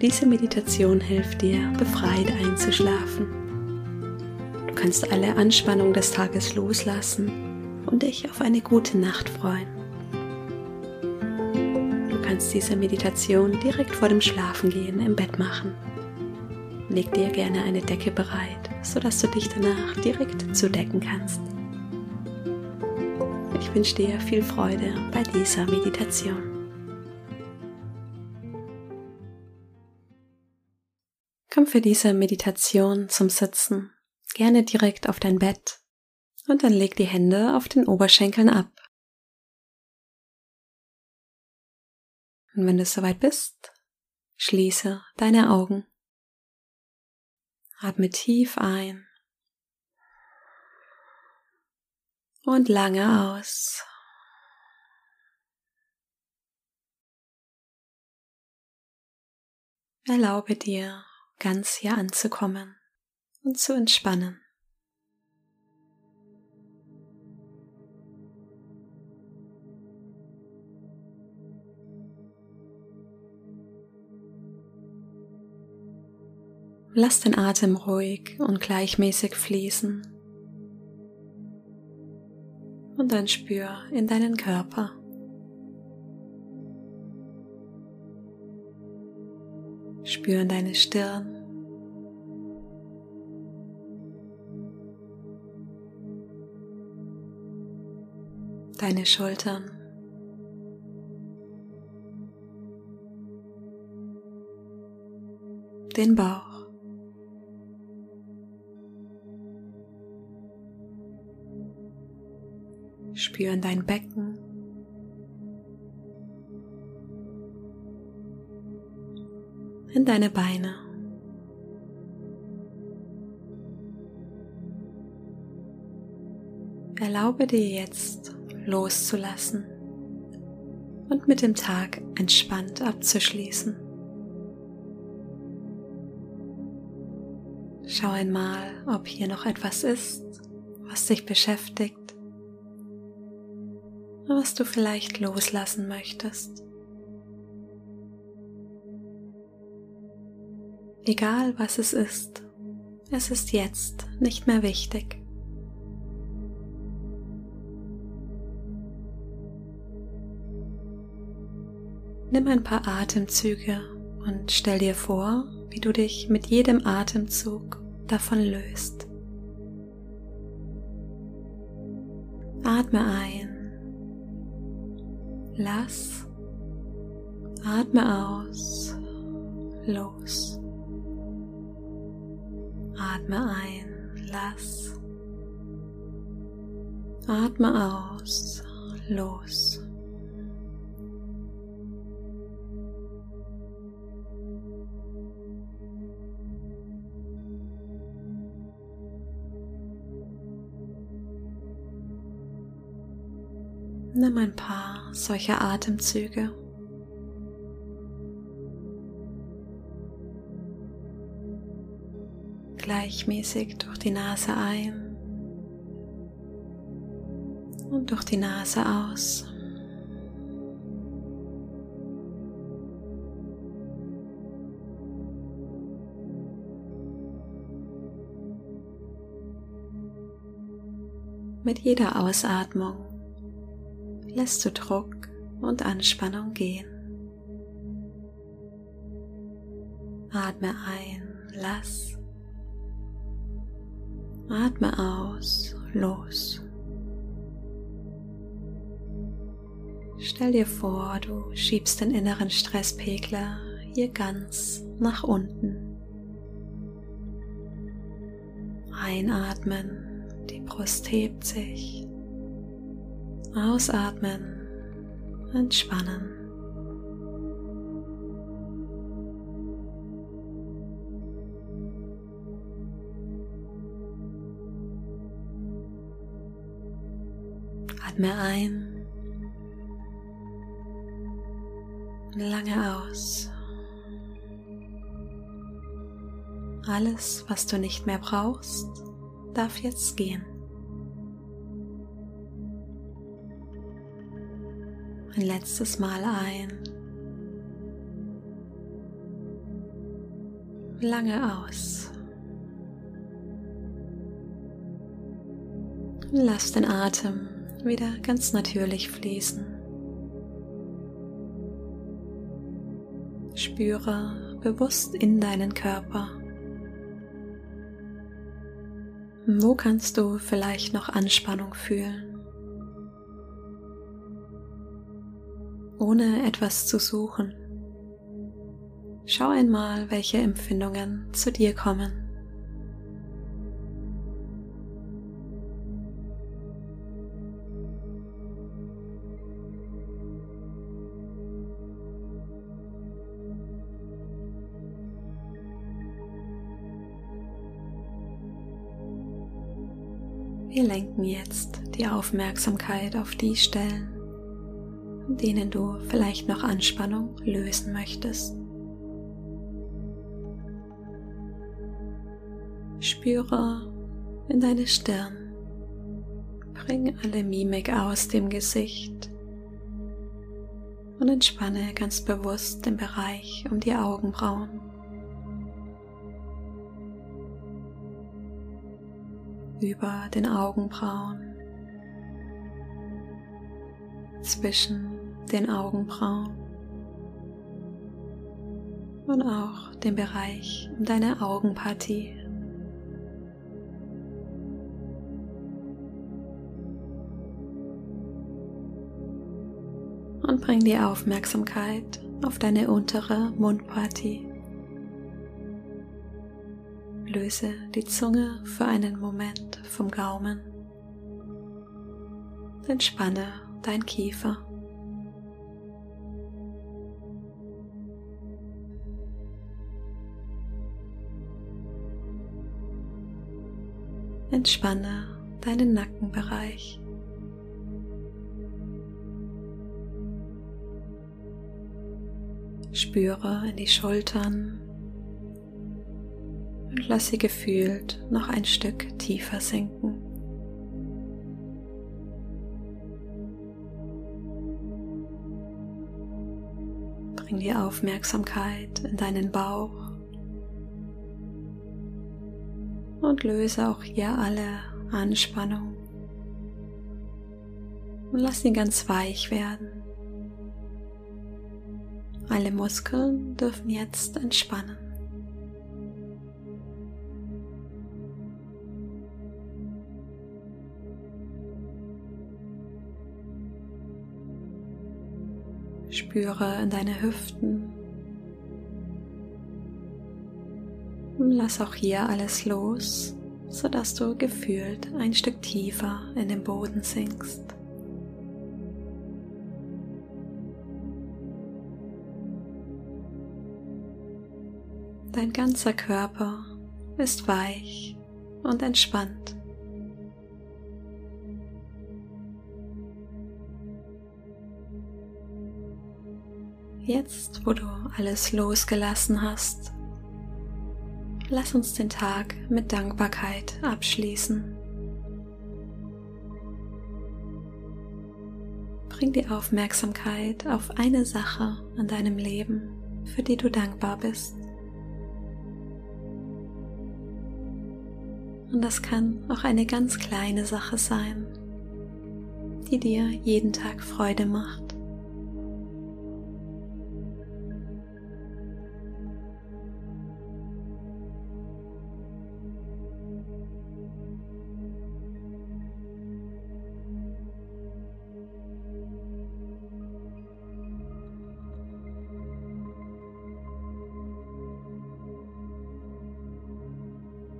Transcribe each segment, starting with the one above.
Diese Meditation hilft dir, befreit einzuschlafen. Du kannst alle Anspannung des Tages loslassen und dich auf eine gute Nacht freuen. Du kannst diese Meditation direkt vor dem Schlafengehen im Bett machen. Leg dir gerne eine Decke bereit, sodass du dich danach direkt zudecken kannst. Ich wünsche dir viel Freude bei dieser Meditation. Komm für diese Meditation zum Sitzen gerne direkt auf dein Bett und dann leg die Hände auf den Oberschenkeln ab. Und wenn du soweit bist, schließe deine Augen. Atme tief ein und lange aus. Erlaube dir, ganz hier anzukommen und zu entspannen. Lass den Atem ruhig und gleichmäßig fließen und dann spür in deinen Körper. Spüren deine Stirn. Deine Schultern. Den Bauch. Spüren dein Becken. In deine Beine. Erlaube dir jetzt loszulassen und mit dem Tag entspannt abzuschließen. Schau einmal, ob hier noch etwas ist, was dich beschäftigt, was du vielleicht loslassen möchtest. Egal was es ist, es ist jetzt nicht mehr wichtig. Nimm ein paar Atemzüge und stell dir vor, wie du dich mit jedem Atemzug davon löst. Atme ein, lass, atme aus, los. Atme ein, lass. Atme aus, los. Nimm ein paar solcher Atemzüge. Gleichmäßig durch die Nase ein und durch die Nase aus. Mit jeder Ausatmung lässt du Druck und Anspannung gehen. Atme ein, lass. Atme aus, los. Stell dir vor, du schiebst den inneren Stresspegler hier ganz nach unten. Einatmen, die Brust hebt sich. Ausatmen, entspannen. Atme ein. Lange aus. Alles, was du nicht mehr brauchst, darf jetzt gehen. Ein letztes Mal ein. Lange aus. Lass den Atem wieder ganz natürlich fließen. Spüre bewusst in deinen Körper. Wo kannst du vielleicht noch Anspannung fühlen? Ohne etwas zu suchen. Schau einmal, welche Empfindungen zu dir kommen. Wir lenken jetzt die Aufmerksamkeit auf die Stellen, an denen du vielleicht noch Anspannung lösen möchtest. Spüre in deine Stirn. Bring alle Mimik aus dem Gesicht und entspanne ganz bewusst den Bereich um die Augenbrauen. Über den Augenbrauen, zwischen den Augenbrauen und auch den Bereich um deine Augenpartie. Und bring die Aufmerksamkeit auf deine untere Mundpartie. Löse die Zunge für einen Moment vom Gaumen. Entspanne dein Kiefer. Entspanne deinen Nackenbereich. Spüre in die Schultern und lass sie gefühlt noch ein Stück tiefer sinken. Bring die Aufmerksamkeit in deinen Bauch und löse auch hier alle Anspannung und lass ihn ganz weich werden. Alle Muskeln dürfen jetzt entspannen. Spüre in deine Hüften. Und lass auch hier alles los, sodass du gefühlt ein Stück tiefer in den Boden sinkst. Dein ganzer Körper ist weich und entspannt. Jetzt, wo du alles losgelassen hast, lass uns den Tag mit Dankbarkeit abschließen. Bring die Aufmerksamkeit auf eine Sache in deinem Leben, für die du dankbar bist. Und das kann auch eine ganz kleine Sache sein, die dir jeden Tag Freude macht.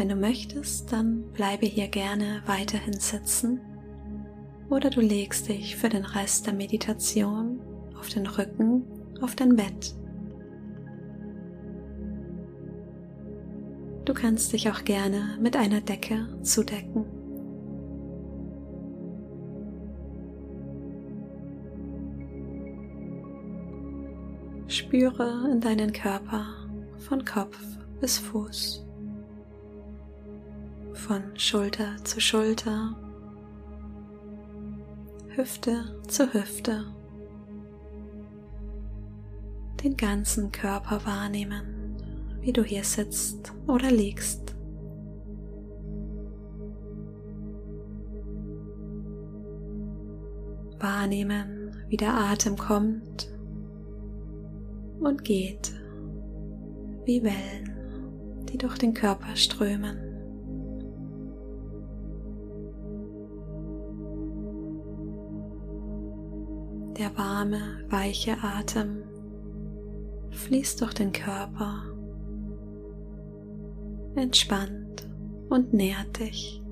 Wenn du möchtest, dann bleibe hier gerne weiterhin sitzen oder du legst dich für den Rest der Meditation auf den Rücken, auf dein Bett. Du kannst dich auch gerne mit einer Decke zudecken. Spüre in deinen Körper von Kopf bis Fuß von Schulter zu Schulter, Hüfte zu Hüfte, den ganzen Körper wahrnehmen, wie du hier sitzt oder liegst. Wahrnehmen, wie der Atem kommt und geht, wie Wellen, die durch den Körper strömen. Der warme, weiche Atem fließt durch den Körper, entspannt und nährt dich.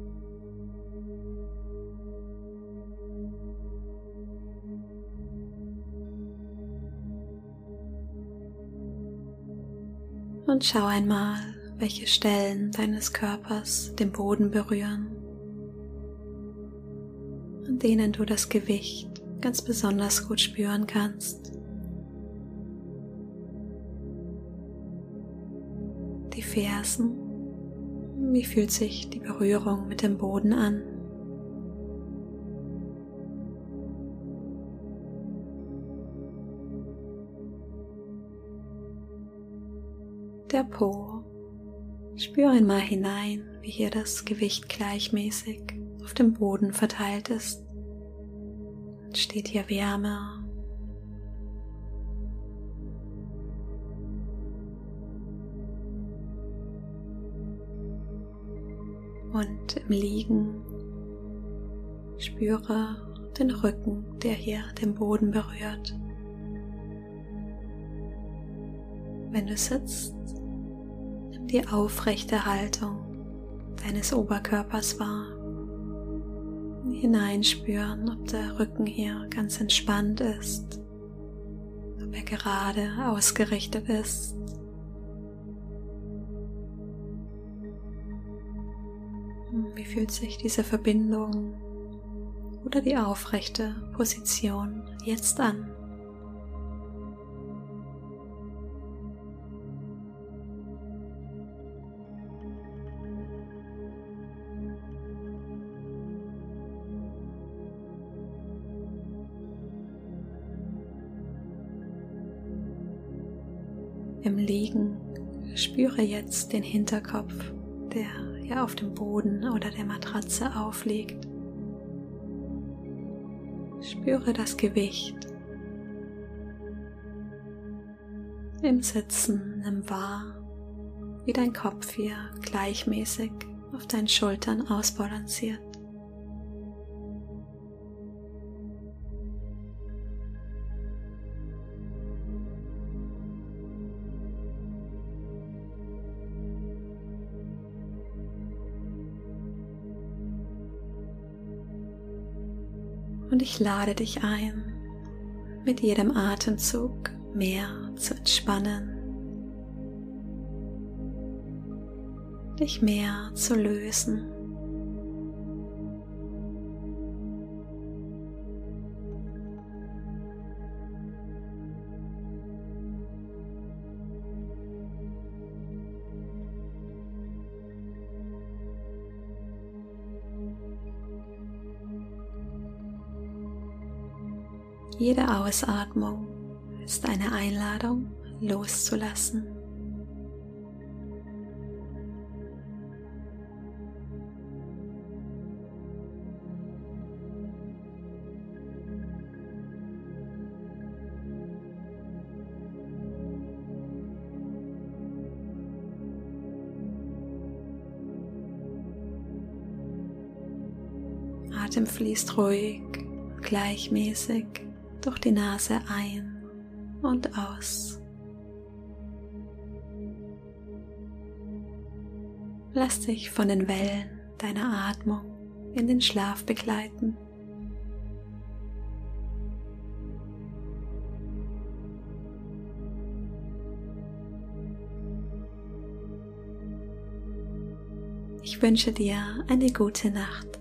Und schau einmal, welche Stellen deines Körpers den Boden berühren, an denen du das Gewicht ganz besonders gut spüren kannst. Die Fersen, wie fühlt sich die Berührung mit dem Boden an? der Po. Spür einmal hinein, wie hier das Gewicht gleichmäßig auf dem Boden verteilt ist. Steht hier Wärme. Und im Liegen spüre den Rücken, der hier den Boden berührt. Wenn du sitzt, die aufrechte Haltung deines Oberkörpers wahr. Hineinspüren, ob der Rücken hier ganz entspannt ist, ob er gerade ausgerichtet ist. Wie fühlt sich diese Verbindung oder die aufrechte Position jetzt an? Im Liegen spüre jetzt den Hinterkopf, der hier auf dem Boden oder der Matratze aufliegt. Spüre das Gewicht. Im Sitzen nimm wahr, wie dein Kopf hier gleichmäßig auf deinen Schultern ausbalanciert. Und ich lade dich ein, mit jedem Atemzug mehr zu entspannen, dich mehr zu lösen. Jede Ausatmung ist eine Einladung loszulassen. Atem fließt ruhig, gleichmäßig durch die Nase ein und aus. Lass dich von den Wellen deiner Atmung in den Schlaf begleiten. Ich wünsche dir eine gute Nacht.